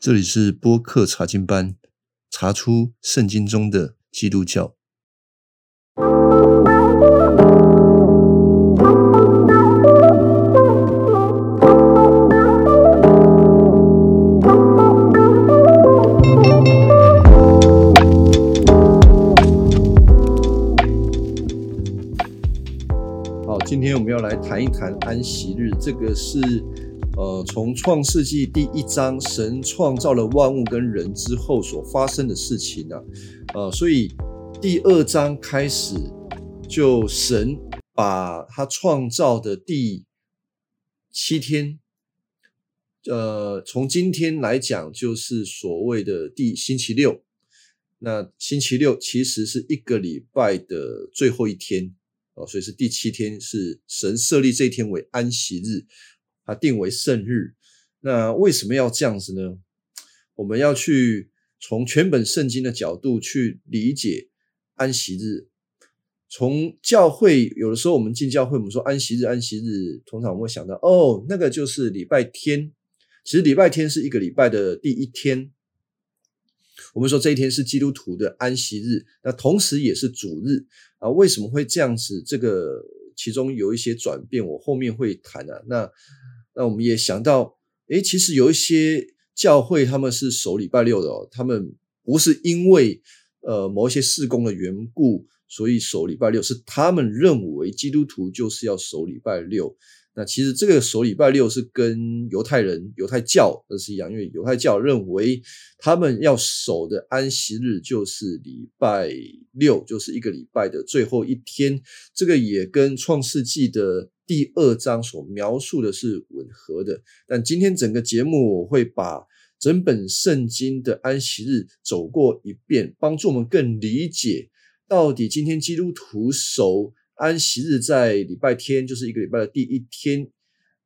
这里是播客查经班，查出圣经中的基督教。好，今天我们要来谈一谈安息日，这个是。呃，从创世纪第一章，神创造了万物跟人之后所发生的事情呢，呃，所以第二章开始，就神把他创造的第七天，呃，从今天来讲，就是所谓的第星期六。那星期六其实是一个礼拜的最后一天，哦，所以是第七天，是神设立这一天为安息日。它定为圣日，那为什么要这样子呢？我们要去从全本圣经的角度去理解安息日。从教会有的时候，我们进教会，我们说安息日，安息日，通常我们会想到，哦，那个就是礼拜天。其实礼拜天是一个礼拜的第一天。我们说这一天是基督徒的安息日，那同时也是主日啊。为什么会这样子？这个其中有一些转变，我后面会谈啊。那那我们也想到，诶，其实有一些教会他们是守礼拜六的哦，他们不是因为呃某一些事工的缘故，所以守礼拜六，是他们认为基督徒就是要守礼拜六。那其实这个守礼拜六是跟犹太人、犹太教那是一样，因为犹太教认为他们要守的安息日就是礼拜六，就是一个礼拜的最后一天。这个也跟创世纪的第二章所描述的是吻合的。但今天整个节目我会把整本圣经的安息日走过一遍，帮助我们更理解到底今天基督徒守。安息日在礼拜天，就是一个礼拜的第一天，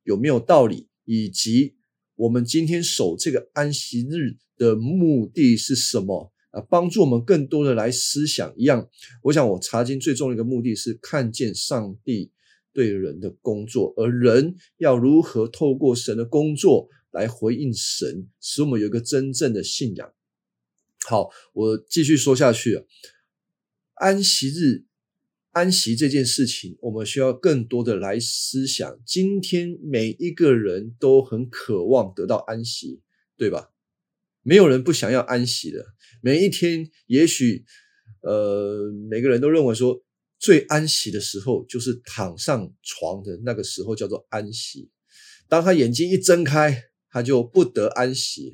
有没有道理？以及我们今天守这个安息日的目的是什么？啊，帮助我们更多的来思想一样。我想我查经最重要的一个目的是看见上帝对人的工作，而人要如何透过神的工作来回应神，使我们有一个真正的信仰。好，我继续说下去。安息日。安息这件事情，我们需要更多的来思想。今天每一个人都很渴望得到安息，对吧？没有人不想要安息的。每一天，也许呃，每个人都认为说，最安息的时候就是躺上床的那个时候，叫做安息。当他眼睛一睁开，他就不得安息。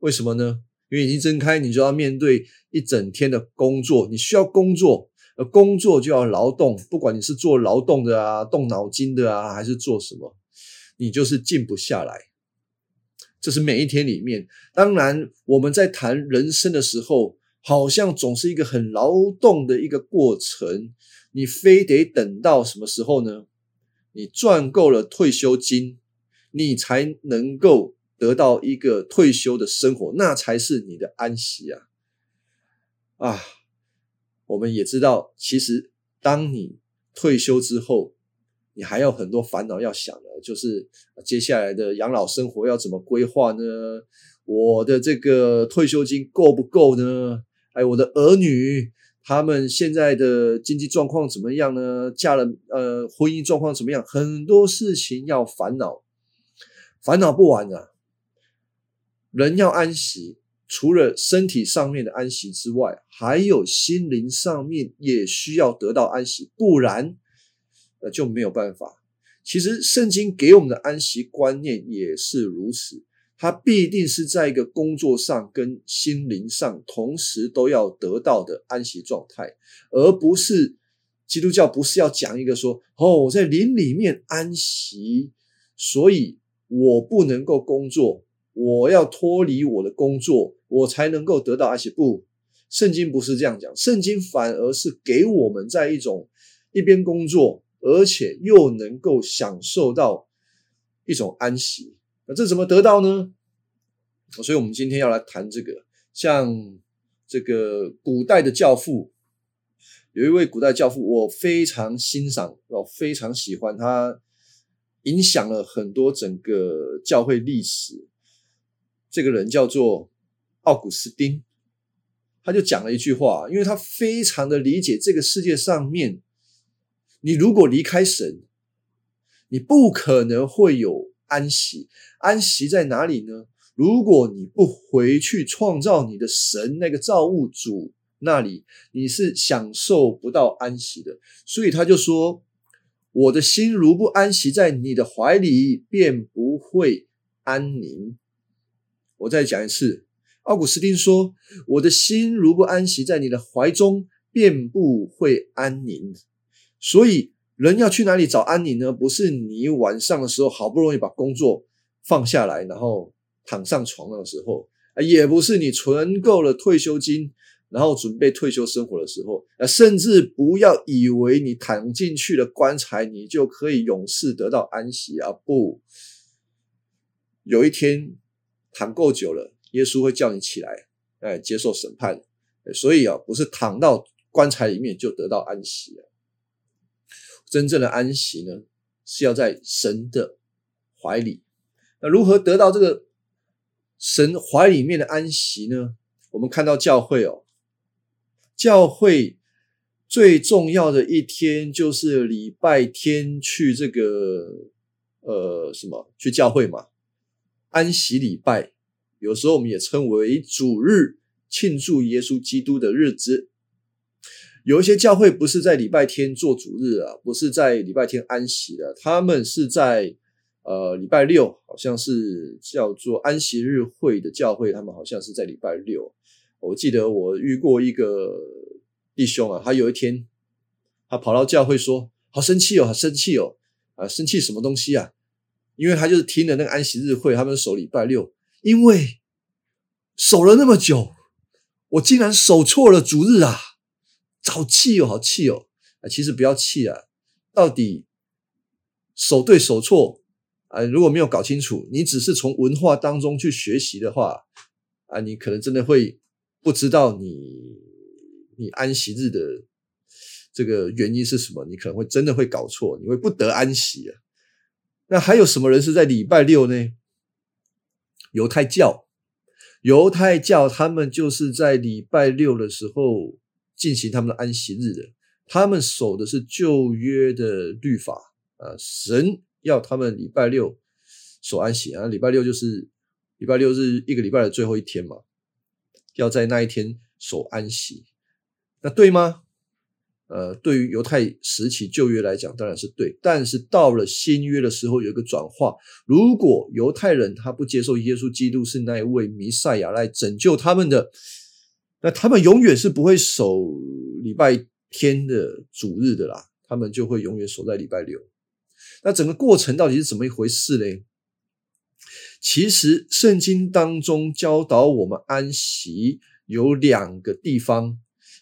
为什么呢？因为眼睛睁开，你就要面对一整天的工作，你需要工作。工作就要劳动，不管你是做劳动的啊，动脑筋的啊，还是做什么，你就是静不下来。这是每一天里面。当然，我们在谈人生的时候，好像总是一个很劳动的一个过程。你非得等到什么时候呢？你赚够了退休金，你才能够得到一个退休的生活，那才是你的安息啊！啊！我们也知道，其实当你退休之后，你还有很多烦恼要想的，就是接下来的养老生活要怎么规划呢？我的这个退休金够不够呢？哎，我的儿女他们现在的经济状况怎么样呢？嫁了呃，婚姻状况怎么样？很多事情要烦恼，烦恼不完啊！人要安息。除了身体上面的安息之外，还有心灵上面也需要得到安息，不然呃就没有办法。其实圣经给我们的安息观念也是如此，它必定是在一个工作上跟心灵上同时都要得到的安息状态，而不是基督教不是要讲一个说哦我在灵里面安息，所以我不能够工作。我要脱离我的工作，我才能够得到安息。不，圣经不是这样讲，圣经反而是给我们在一种一边工作，而且又能够享受到一种安息。那这怎么得到呢？所以，我们今天要来谈这个。像这个古代的教父，有一位古代教父，我非常欣赏，我非常喜欢他，影响了很多整个教会历史。这个人叫做奥古斯丁，他就讲了一句话，因为他非常的理解这个世界上面，你如果离开神，你不可能会有安息。安息在哪里呢？如果你不回去创造你的神那个造物主那里，你是享受不到安息的。所以他就说：“我的心如不安息在你的怀里，便不会安宁。”我再讲一次，奥古斯丁说：“我的心如果安息在你的怀中，便不会安宁。”所以，人要去哪里找安宁呢？不是你晚上的时候好不容易把工作放下来，然后。躺上床的时候，也不是你存够了退休金，然后准备退休生活的时候，甚至不要以为你躺进去了棺材，你就可以永世得到安息啊！不，有一天躺够久了，耶稣会叫你起来，哎，接受审判。所以啊，不是躺到棺材里面就得到安息了。真正的安息呢，是要在神的怀里。那如何得到这个？神怀里面的安息呢？我们看到教会哦，教会最重要的一天就是礼拜天去这个呃什么去教会嘛，安息礼拜，有时候我们也称为主日，庆祝耶稣基督的日子。有一些教会不是在礼拜天做主日啊，不是在礼拜天安息的，他们是在。呃，礼拜六好像是叫做安息日会的教会，他们好像是在礼拜六。我记得我遇过一个弟兄啊，他有一天他跑到教会说：“好生气哦，好生气哦，啊，生气什么东西啊？”因为他就是听了那个安息日会，他们守礼拜六，因为守了那么久，我竟然守错了主日啊！好气哦，好气哦！啊，其实不要气啊，到底守对守错？啊，如果没有搞清楚，你只是从文化当中去学习的话，啊，你可能真的会不知道你你安息日的这个原因是什么，你可能会真的会搞错，你会不得安息啊。那还有什么人是在礼拜六呢？犹太教，犹太教他们就是在礼拜六的时候进行他们的安息日的，他们守的是旧约的律法啊，神。要他们礼拜六守安息啊，礼拜六就是礼拜六是一个礼拜的最后一天嘛，要在那一天守安息，那对吗？呃，对于犹太时期旧约来讲，当然是对。但是到了新约的时候，有一个转化。如果犹太人他不接受耶稣基督是那一位弥赛亚来拯救他们的，那他们永远是不会守礼拜天的主日的啦，他们就会永远守在礼拜六。那整个过程到底是怎么一回事呢？其实圣经当中教导我们安息有两个地方，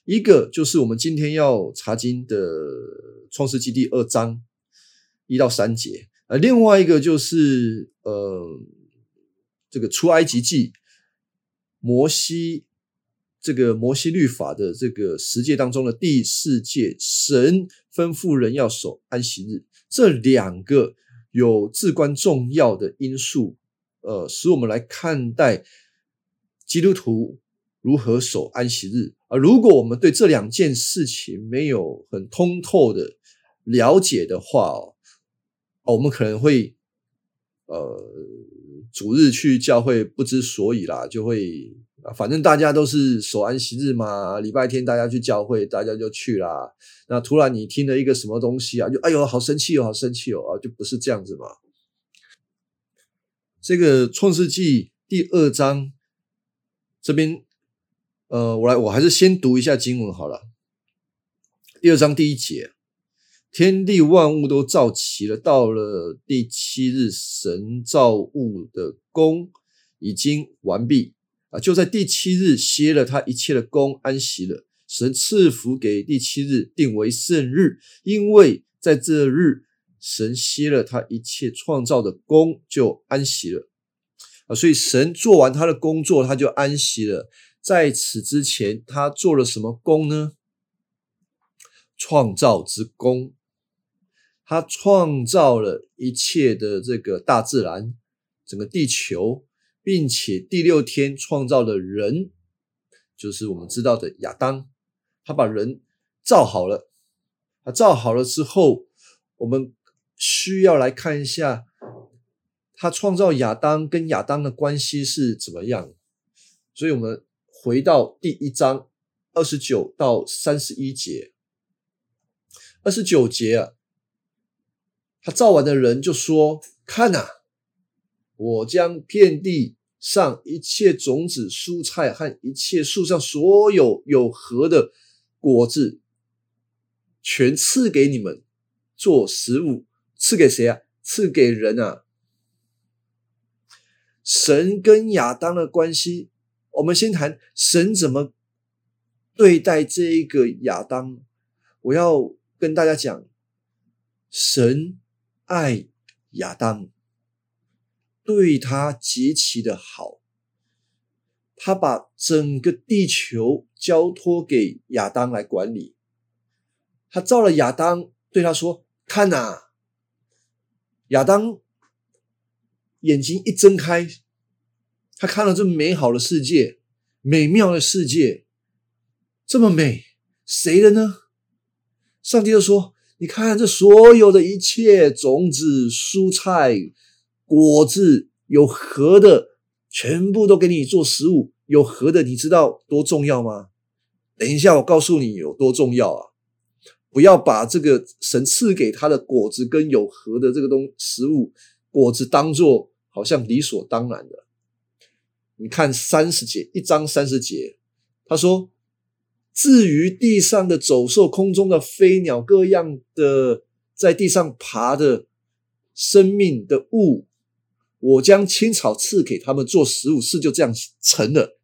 一个就是我们今天要查经的创世纪第二章一到三节，呃，另外一个就是呃这个出埃及记摩西这个摩西律法的这个十诫当中的第四诫，神吩咐人要守安息日。这两个有至关重要的因素，呃，使我们来看待基督徒如何守安息日。啊，如果我们对这两件事情没有很通透的了解的话，哦，我们可能会，呃，主日去教会不知所以啦，就会。啊，反正大家都是守安息日嘛，礼拜天大家去教会，大家就去啦。那突然你听了一个什么东西啊，就哎呦，好生气哦，好生气哦啊，就不是这样子嘛。这个创世纪第二章这边，呃，我来，我还是先读一下经文好了。第二章第一节，天地万物都造齐了，到了第七日，神造物的功已经完毕。啊，就在第七日歇了他一切的功，安息了。神赐福给第七日，定为圣日，因为在这日，神歇了他一切创造的功，就安息了。啊，所以神做完他的工作，他就安息了。在此之前，他做了什么功呢？创造之功，他创造了一切的这个大自然，整个地球。并且第六天创造了人，就是我们知道的亚当。他把人造好了，他造好了之后，我们需要来看一下，他创造亚当跟亚当的关系是怎么样。所以，我们回到第一章二十九到三十一节。二十九节啊，他造完的人就说：“看呐，我将遍地上一切种子、蔬菜和一切树上所有有核的。”果子全赐给你们做食物，赐给谁啊？赐给人啊！神跟亚当的关系，我们先谈神怎么对待这一个亚当。我要跟大家讲，神爱亚当，对他极其的好。他把整个地球交托给亚当来管理。他造了亚当，对他说：“看呐，亚当眼睛一睁开，他看到这么美好的世界，美妙的世界，这么美，谁的呢？上帝就说：你看这所有的一切种子、蔬菜、果子，有核的。”全部都给你做食物，有核的，你知道多重要吗？等一下，我告诉你有多重要啊！不要把这个神赐给他的果子跟有核的这个东食物果子当做好像理所当然的。你看三十节，一章三十节，他说：“至于地上的走兽、空中的飞鸟、各样的在地上爬的生命的物。”我将青草赐给他们做食物，事就这样成了。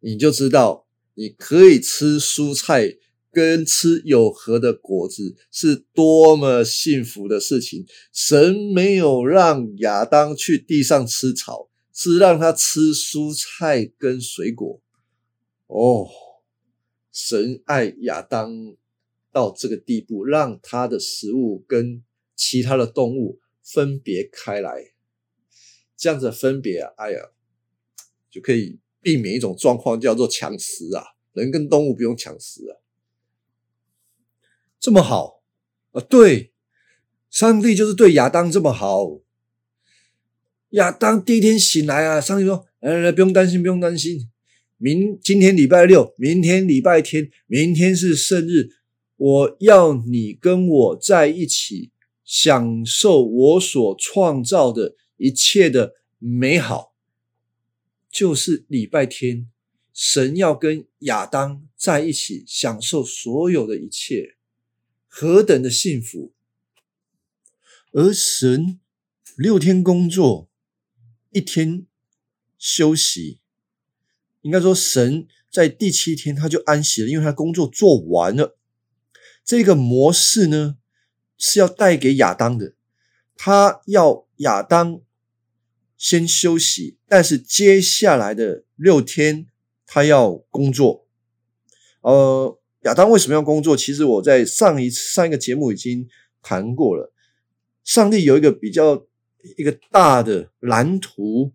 你就知道，你可以吃蔬菜跟吃有核的果子是多么幸福的事情。神没有让亚当去地上吃草，是让他吃蔬菜跟水果。哦，神爱亚当到这个地步，让他的食物跟其他的动物。分别开来，这样子分别啊，哎呀，就可以避免一种状况，叫做抢食啊。人跟动物不用抢食啊，这么好啊？对，上帝就是对亚当这么好。亚当第一天醒来啊，上帝说：“来来来，不用担心，不用担心。明今天礼拜六，明天礼拜天，明天是生日，我要你跟我在一起。”享受我所创造的一切的美好，就是礼拜天，神要跟亚当在一起享受所有的一切，何等的幸福！而神六天工作，一天休息，应该说神在第七天他就安息了，因为他工作做完了。这个模式呢？是要带给亚当的，他要亚当先休息，但是接下来的六天他要工作。呃，亚当为什么要工作？其实我在上一上一个节目已经谈过了。上帝有一个比较一个大的蓝图，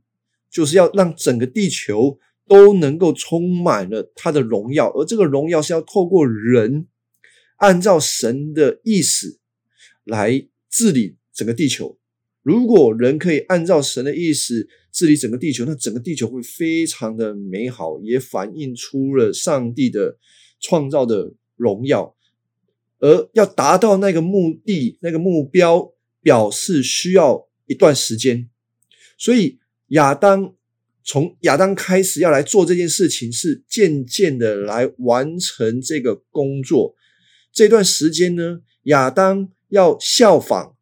就是要让整个地球都能够充满了他的荣耀，而这个荣耀是要透过人按照神的意思。来治理整个地球。如果人可以按照神的意思治理整个地球，那整个地球会非常的美好，也反映出了上帝的创造的荣耀。而要达到那个目的、那个目标，表示需要一段时间。所以亚当从亚当开始要来做这件事情，是渐渐的来完成这个工作。这段时间呢，亚当。要效仿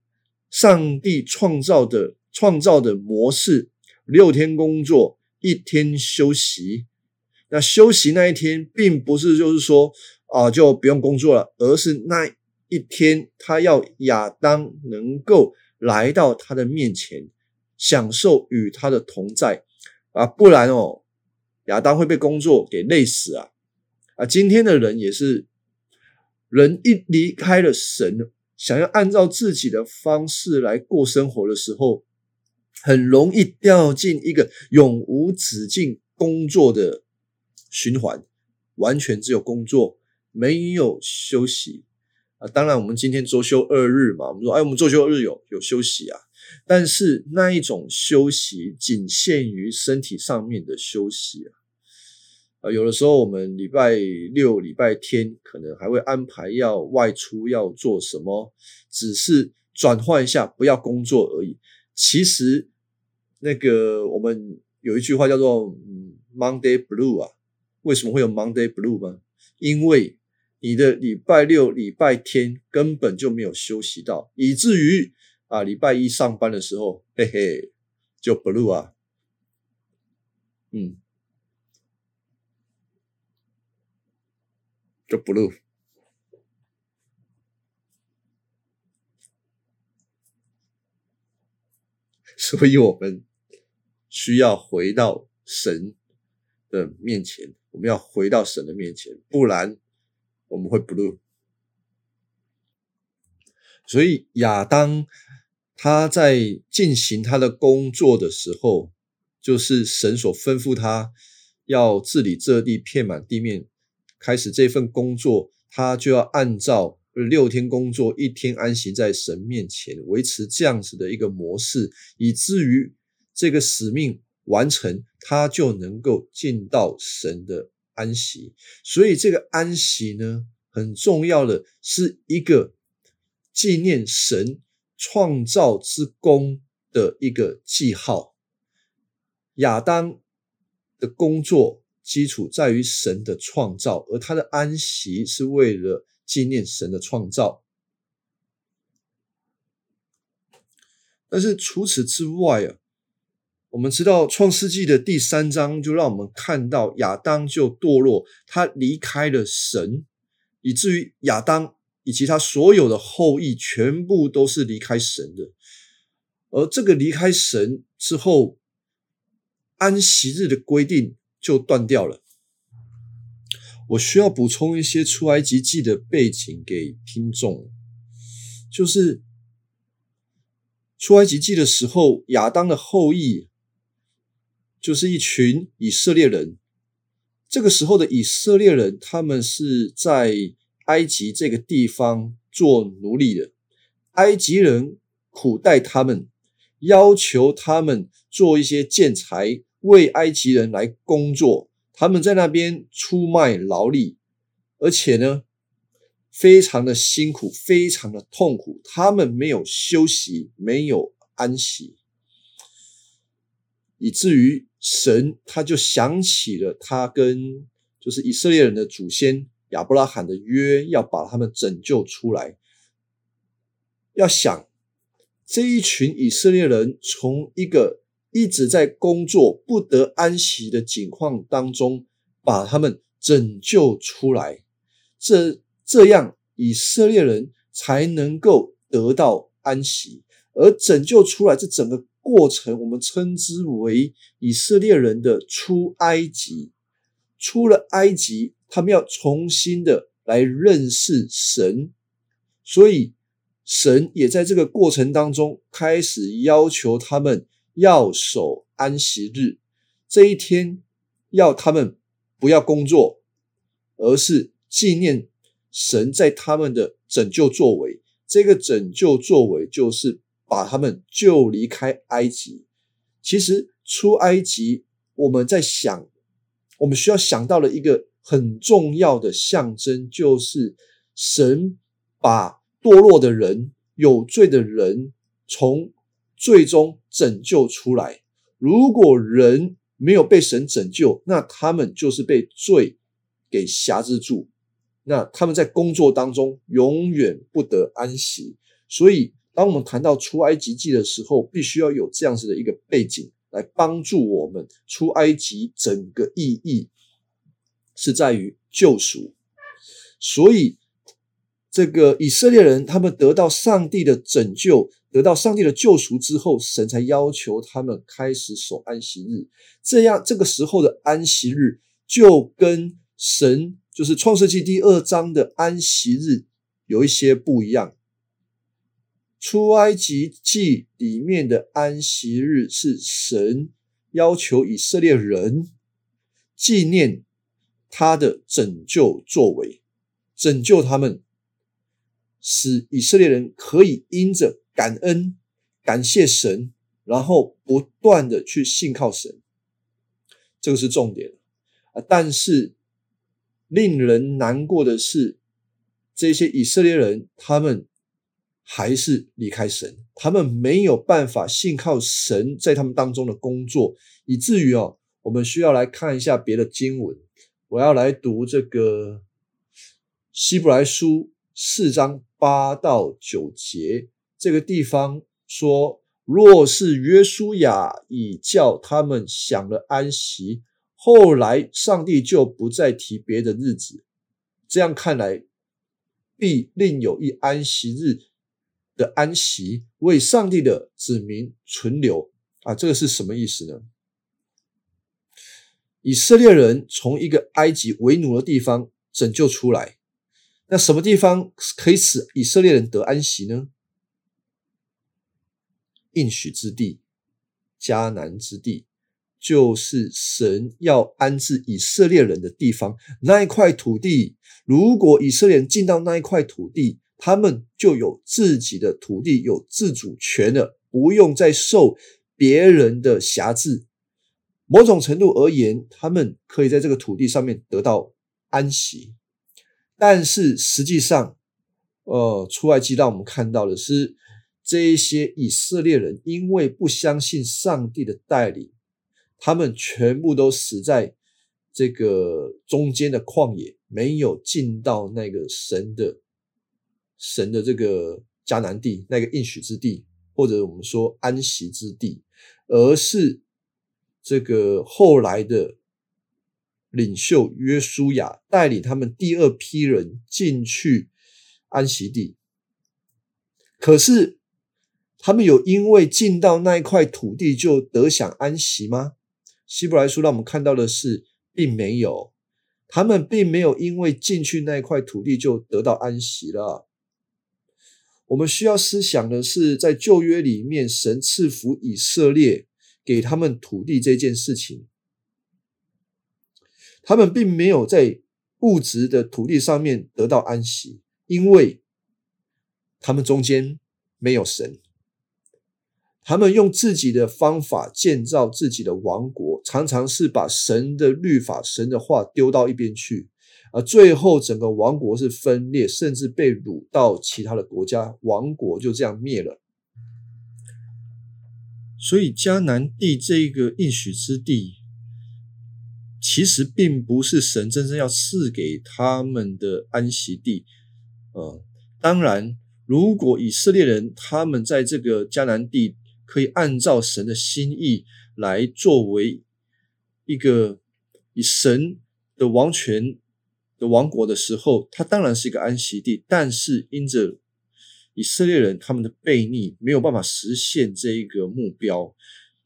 上帝创造的创造的模式，六天工作，一天休息。那休息那一天，并不是就是说啊就不用工作了，而是那一天他要亚当能够来到他的面前，享受与他的同在啊，不然哦，亚当会被工作给累死啊啊！今天的人也是，人一离开了神。想要按照自己的方式来过生活的时候，很容易掉进一个永无止境工作的循环，完全只有工作，没有休息啊。当然，我们今天周休二日嘛，我们说，哎，我们周休二日有有休息啊。但是那一种休息仅限于身体上面的休息啊。啊，有的时候我们礼拜六、礼拜天可能还会安排要外出要做什么，只是转换一下，不要工作而已。其实。那个，我们有一句话叫做“ Monday Blue” 啊，为什么会有 Monday Blue 吗？因为你的礼拜六、礼拜天根本就没有休息到，以至于啊，礼拜一上班的时候，嘿嘿，就 Blue 啊，嗯，就 Blue，所以我们。需要回到神的面前，我们要回到神的面前，不然我们会 blue。所以亚当他在进行他的工作的时候，就是神所吩咐他要治理这地，遍满地面，开始这份工作，他就要按照六天工作，一天安息在神面前，维持这样子的一个模式，以至于。这个使命完成，他就能够进到神的安息。所以，这个安息呢，很重要的是一个纪念神创造之功的一个记号。亚当的工作基础在于神的创造，而他的安息是为了纪念神的创造。但是除此之外啊。我们知道《创世纪》的第三章就让我们看到亚当就堕落，他离开了神，以至于亚当以及他所有的后裔全部都是离开神的。而这个离开神之后，安息日的规定就断掉了。我需要补充一些出埃及记的背景给听众，就是出埃及记的时候，亚当的后裔。就是一群以色列人，这个时候的以色列人，他们是在埃及这个地方做奴隶的。埃及人苦待他们，要求他们做一些建材，为埃及人来工作。他们在那边出卖劳力，而且呢，非常的辛苦，非常的痛苦。他们没有休息，没有安息，以至于。神他就想起了他跟就是以色列人的祖先亚伯拉罕的约，要把他们拯救出来。要想这一群以色列人从一个一直在工作不得安息的境况当中，把他们拯救出来，这这样以色列人才能够得到安息，而拯救出来这整个。过程我们称之为以色列人的出埃及，出了埃及，他们要重新的来认识神，所以神也在这个过程当中开始要求他们要守安息日，这一天要他们不要工作，而是纪念神在他们的拯救作为。这个拯救作为就是。把他们救离开埃及。其实出埃及，我们在想，我们需要想到了一个很重要的象征，就是神把堕落的人、有罪的人从最终拯救出来。如果人没有被神拯救，那他们就是被罪给辖制住，那他们在工作当中永远不得安息。所以。当我们谈到出埃及记的时候，必须要有这样子的一个背景来帮助我们。出埃及整个意义是在于救赎，所以这个以色列人他们得到上帝的拯救，得到上帝的救赎之后，神才要求他们开始守安息日。这样这个时候的安息日就跟神就是创世纪第二章的安息日有一些不一样。出埃及记里面的安息日是神要求以色列人纪念他的拯救作为，拯救他们，使以色列人可以因着感恩、感谢神，然后不断的去信靠神，这个是重点啊。但是令人难过的是，这些以色列人他们。还是离开神，他们没有办法信靠神在他们当中的工作，以至于哦，我们需要来看一下别的经文。我要来读这个希伯来书四章八到九节，这个地方说：若是约书亚已叫他们享了安息，后来上帝就不再提别的日子，这样看来，必另有一安息日。的安息为上帝的子民存留啊，这个是什么意思呢？以色列人从一个埃及为奴的地方拯救出来，那什么地方可以使以色列人得安息呢？应许之地，迦南之地，就是神要安置以色列人的地方。那一块土地，如果以色列人进到那一块土地，他们就有自己的土地，有自主权了，不用再受别人的辖制。某种程度而言，他们可以在这个土地上面得到安息。但是实际上，呃，出埃及让我们看到的是，这一些以色列人因为不相信上帝的带领，他们全部都死在这个中间的旷野，没有进到那个神的。神的这个迦南地，那个应许之地，或者我们说安息之地，而是这个后来的领袖约书亚带领他们第二批人进去安息地。可是他们有因为进到那一块土地就得享安息吗？希伯来书让我们看到的是，并没有，他们并没有因为进去那一块土地就得到安息了。我们需要思想的是，在旧约里面，神赐福以色列，给他们土地这件事情，他们并没有在物质的土地上面得到安息，因为他们中间没有神，他们用自己的方法建造自己的王国，常常是把神的律法、神的话丢到一边去。而最后，整个王国是分裂，甚至被掳到其他的国家，王国就这样灭了。所以，迦南地这一个应许之地，其实并不是神真正要赐给他们的安息地。呃，当然，如果以色列人他们在这个迦南地可以按照神的心意来作为一个以神的王权。的王国的时候，它当然是一个安息地，但是因着以色列人他们的悖逆，没有办法实现这一个目标，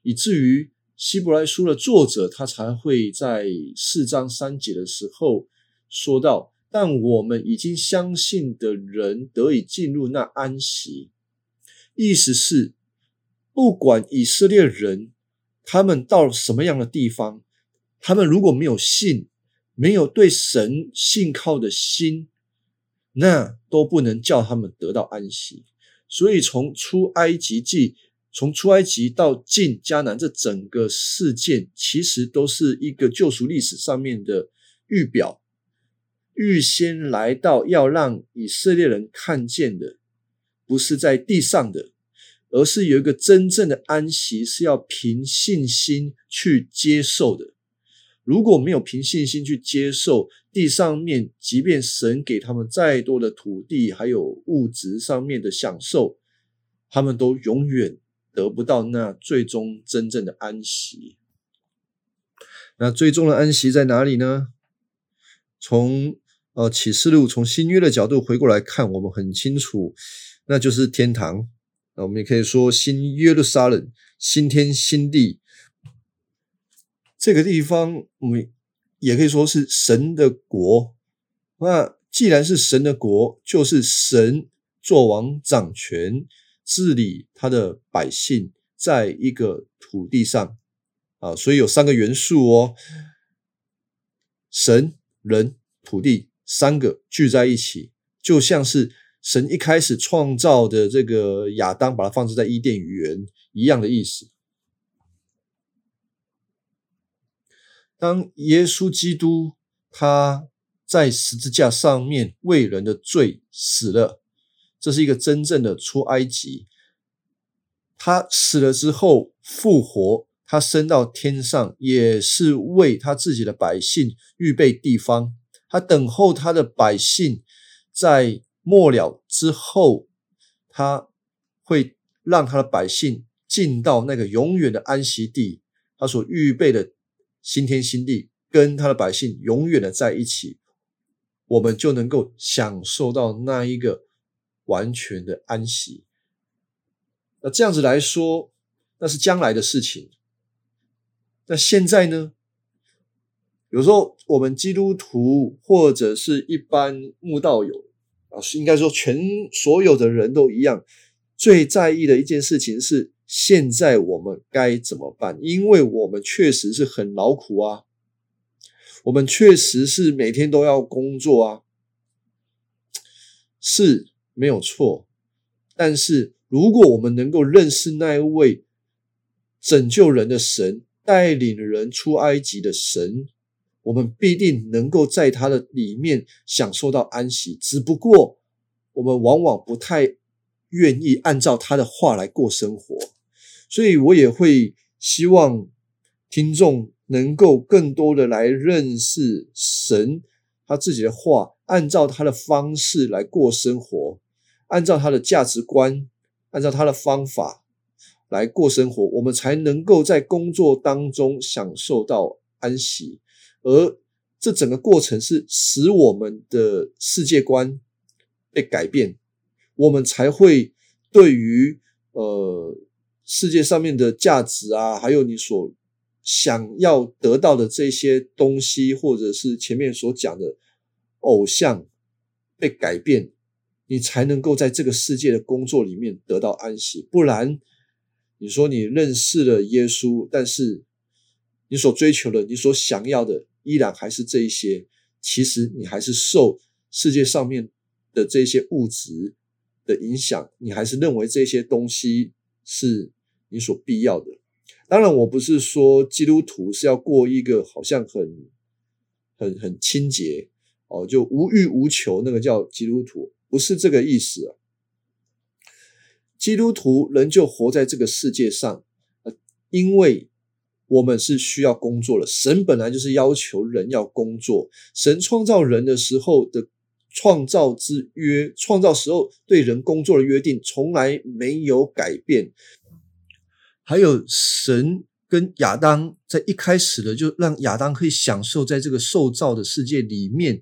以至于希伯来书的作者他才会在四章三节的时候说到：“但我们已经相信的人得以进入那安息。”意思是，不管以色列人他们到什么样的地方，他们如果没有信。没有对神信靠的心，那都不能叫他们得到安息。所以，从出埃及记，从出埃及到进迦南，这整个事件其实都是一个救赎历史上面的预表，预先来到要让以色列人看见的，不是在地上的，而是有一个真正的安息，是要凭信心去接受的。如果没有凭信心去接受地上面，即便神给他们再多的土地，还有物质上面的享受，他们都永远得不到那最终真正的安息。那最终的安息在哪里呢？从呃启示录，从新约的角度回过来看，我们很清楚，那就是天堂。那我们也可以说新耶路撒冷、新天新地。这个地方，我们也可以说是神的国。那既然是神的国，就是神做王掌权，治理他的百姓，在一个土地上啊，所以有三个元素哦，神、人、土地三个聚在一起，就像是神一开始创造的这个亚当，把它放置在伊甸园一样的意思。当耶稣基督他在十字架上面为人的罪死了，这是一个真正的出埃及。他死了之后复活，他升到天上，也是为他自己的百姓预备地方。他等候他的百姓在末了之后，他会让他的百姓进到那个永远的安息地，他所预备的新天新地，跟他的百姓永远的在一起。我们就能够享受到那一个完全的安息。那这样子来说，那是将来的事情。那现在呢？有时候我们基督徒或者是一般慕道友啊，应该说全所有的人都一样，最在意的一件事情是：现在我们该怎么办？因为我们确实是很劳苦啊。我们确实是每天都要工作啊，是没有错。但是如果我们能够认识那一位拯救人的神、带领人出埃及的神，我们必定能够在他的里面享受到安息。只不过我们往往不太愿意按照他的话来过生活，所以我也会希望听众。能够更多的来认识神，他自己的话，按照他的方式来过生活，按照他的价值观，按照他的方法来过生活，我们才能够在工作当中享受到安息。而这整个过程是使我们的世界观被改变，我们才会对于呃世界上面的价值啊，还有你所。想要得到的这些东西，或者是前面所讲的偶像被改变，你才能够在这个世界的工作里面得到安息。不然，你说你认识了耶稣，但是你所追求的、你所想要的，依然还是这一些。其实你还是受世界上面的这些物质的影响，你还是认为这些东西是你所必要的。当然，我不是说基督徒是要过一个好像很、很、很清洁哦，就无欲无求，那个叫基督徒，不是这个意思啊。基督徒仍旧活在这个世界上，呃，因为我们是需要工作的。神本来就是要求人要工作，神创造人的时候的创造之约，创造时候对人工作的约定，从来没有改变。还有神跟亚当在一开始的，就让亚当可以享受在这个受造的世界里面，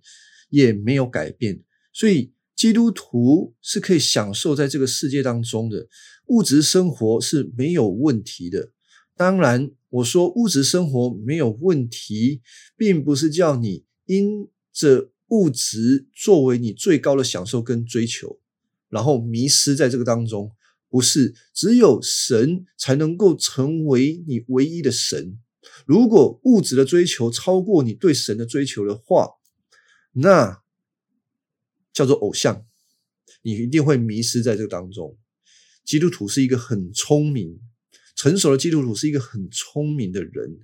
也没有改变。所以基督徒是可以享受在这个世界当中的物质生活是没有问题的。当然，我说物质生活没有问题，并不是叫你因着物质作为你最高的享受跟追求，然后迷失在这个当中。不是只有神才能够成为你唯一的神。如果物质的追求超过你对神的追求的话，那叫做偶像，你一定会迷失在这个当中。基督徒是一个很聪明、成熟的基督徒，是一个很聪明的人，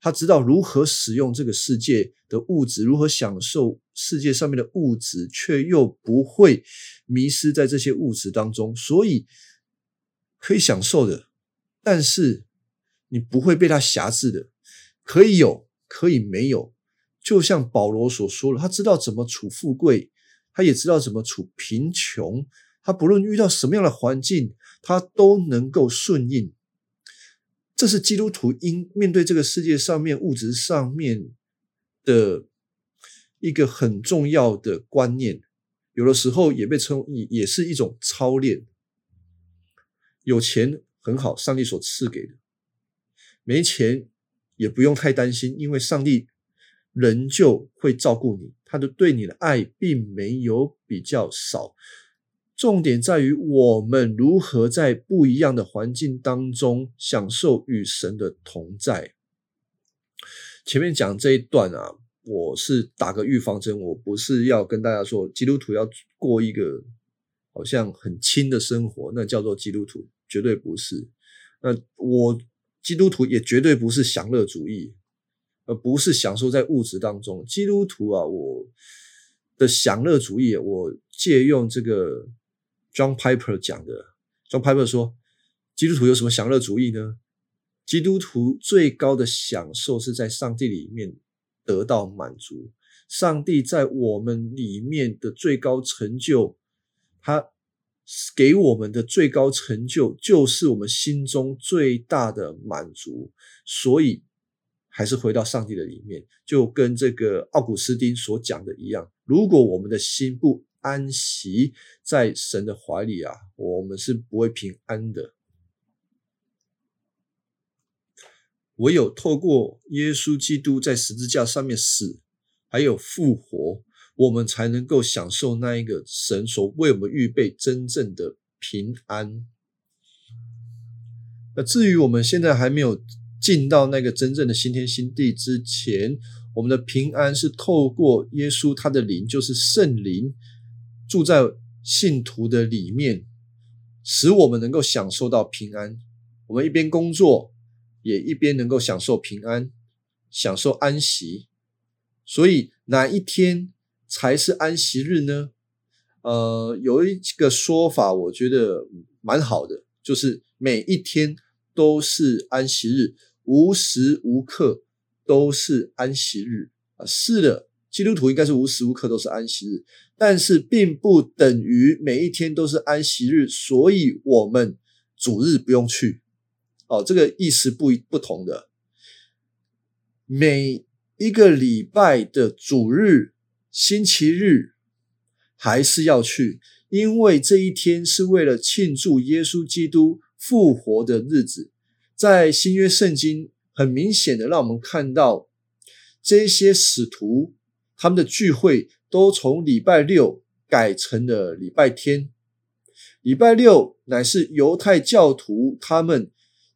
他知道如何使用这个世界的物质，如何享受世界上面的物质，却又不会迷失在这些物质当中，所以。可以享受的，但是你不会被他辖制的。可以有，可以没有。就像保罗所说的，他知道怎么处富贵，他也知道怎么处贫穷。他不论遇到什么样的环境，他都能够顺应。这是基督徒应面对这个世界上面物质上面的一个很重要的观念。有的时候也被称也也是一种操练。有钱很好，上帝所赐给的；没钱也不用太担心，因为上帝仍旧会照顾你，他的对你的爱并没有比较少。重点在于我们如何在不一样的环境当中享受与神的同在。前面讲这一段啊，我是打个预防针，我不是要跟大家说基督徒要过一个好像很轻的生活，那叫做基督徒，绝对不是。那我基督徒也绝对不是享乐主义，而不是享受在物质当中。基督徒啊，我的享乐主义，我借用这个 John Piper 讲的。John Piper 说，基督徒有什么享乐主义呢？基督徒最高的享受是在上帝里面得到满足。上帝在我们里面的最高成就，他。给我们的最高成就，就是我们心中最大的满足。所以，还是回到上帝的里面，就跟这个奥古斯丁所讲的一样：如果我们的心不安息在神的怀里啊，我们是不会平安的。唯有透过耶稣基督在十字架上面死，还有复活。我们才能够享受那一个神所为我们预备真正的平安。那至于我们现在还没有进到那个真正的新天新地之前，我们的平安是透过耶稣他的灵，就是圣灵住在信徒的里面，使我们能够享受到平安。我们一边工作，也一边能够享受平安，享受安息。所以哪一天？才是安息日呢？呃，有一个说法，我觉得蛮好的，就是每一天都是安息日，无时无刻都是安息日啊。是的，基督徒应该是无时无刻都是安息日，但是并不等于每一天都是安息日，所以我们主日不用去哦。这个意思不不同的，每一个礼拜的主日。星期日还是要去，因为这一天是为了庆祝耶稣基督复活的日子。在新约圣经，很明显的让我们看到，这些使徒他们的聚会都从礼拜六改成了礼拜天。礼拜六乃是犹太教徒他们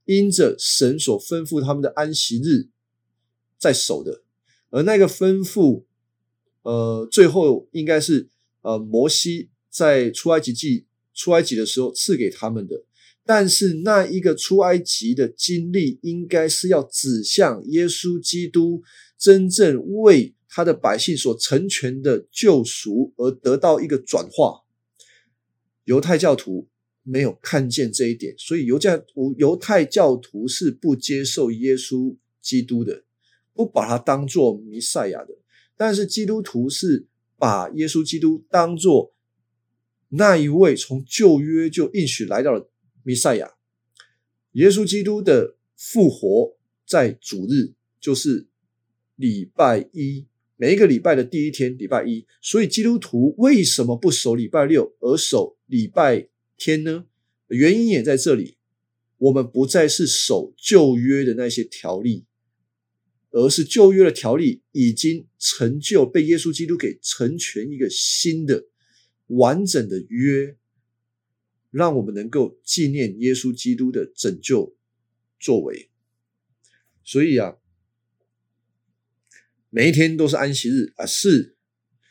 因着神所吩咐他们的安息日在守的，而那个吩咐。呃，最后应该是呃，摩西在出埃及记出埃及的时候赐给他们的。但是那一个出埃及的经历，应该是要指向耶稣基督真正为他的百姓所成全的救赎而得到一个转化。犹太教徒没有看见这一点，所以犹教犹太教徒是不接受耶稣基督的，不把他当做弥赛亚的。但是基督徒是把耶稣基督当做那一位从旧约就应许来到了弥赛亚，耶稣基督的复活在主日就是礼拜一，每一个礼拜的第一天，礼拜一。所以基督徒为什么不守礼拜六而守礼拜天呢？原因也在这里，我们不再是守旧约的那些条例。而是旧约的条例已经成就，被耶稣基督给成全一个新的完整的约，让我们能够纪念耶稣基督的拯救作为。所以啊，每一天都是安息日啊，是，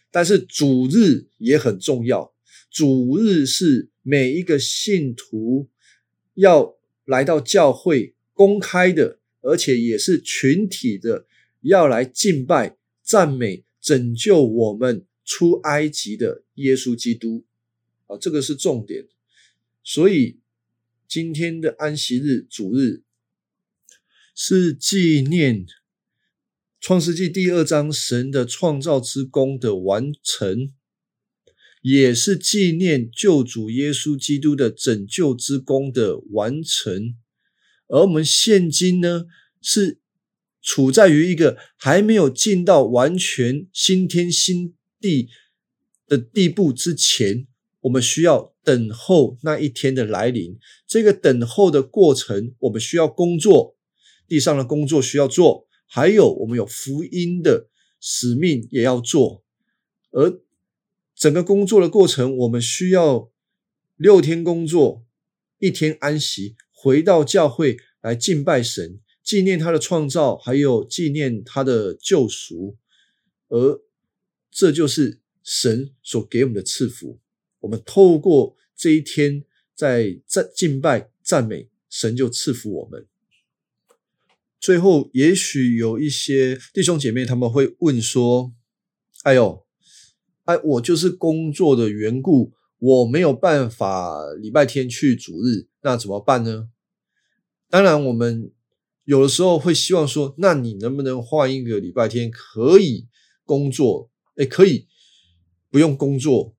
但是主日也很重要。主日是每一个信徒要来到教会公开的。而且也是群体的，要来敬拜、赞美、拯救我们出埃及的耶稣基督啊，这个是重点。所以今天的安息日主日是纪念创世纪第二章神的创造之功的完成，也是纪念救主耶稣基督的拯救之功的完成。而我们现今呢，是处在于一个还没有进到完全新天新地的地步之前，我们需要等候那一天的来临。这个等候的过程，我们需要工作，地上的工作需要做，还有我们有福音的使命也要做。而整个工作的过程，我们需要六天工作，一天安息，回到教会来敬拜神，纪念他的创造，还有纪念他的救赎。而这就是神所给我们的赐福。我们透过这一天在赞敬拜赞美神，就赐福我们。最后，也许有一些弟兄姐妹他们会问说：“哎呦，哎，我就是工作的缘故，我没有办法礼拜天去主日，那怎么办呢？”当然，我们有的时候会希望说：“那你能不能换一个礼拜天可以工作？哎，可以不用工作。”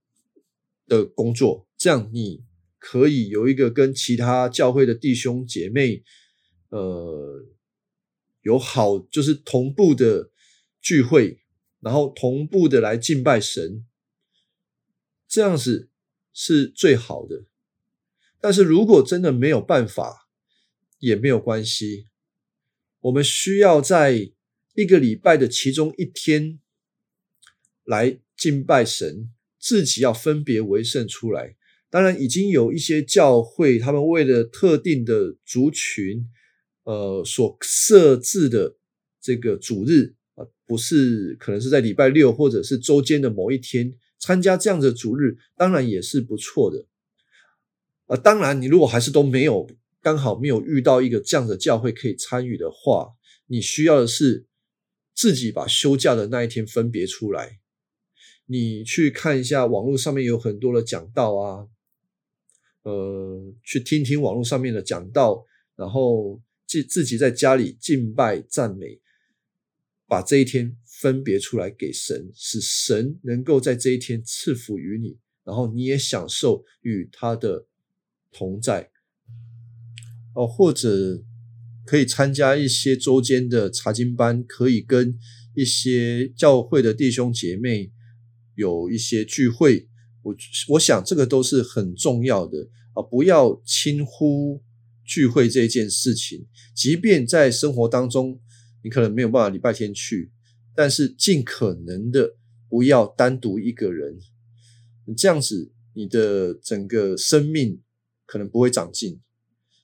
的工作，这样你可以有一个跟其他教会的弟兄姐妹，呃，有好就是同步的聚会，然后同步的来敬拜神，这样子是最好的。但是如果真的没有办法，也没有关系，我们需要在一个礼拜的其中一天来敬拜神。自己要分别为圣出来，当然已经有一些教会，他们为了特定的族群，呃，所设置的这个主日啊，不是可能是在礼拜六或者是周间的某一天参加这样的主日，当然也是不错的。啊，当然你如果还是都没有刚好没有遇到一个这样的教会可以参与的话，你需要的是自己把休假的那一天分别出来。你去看一下网络上面有很多的讲道啊，呃，去听听网络上面的讲道，然后自自己在家里敬拜赞美，把这一天分别出来给神，使神能够在这一天赐福于你，然后你也享受与他的同在。哦，或者可以参加一些周间的查经班，可以跟一些教会的弟兄姐妹。有一些聚会，我我想这个都是很重要的啊！不要轻忽聚会这件事情。即便在生活当中，你可能没有办法礼拜天去，但是尽可能的不要单独一个人。你这样子，你的整个生命可能不会长进。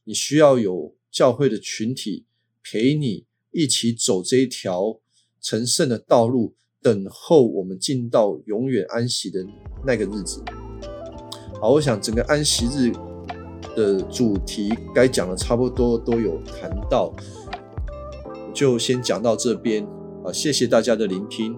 你需要有教会的群体陪你一起走这一条成圣的道路。等候我们进到永远安息的那个日子。好，我想整个安息日的主题该讲的差不多都有谈到，就先讲到这边啊，谢谢大家的聆听。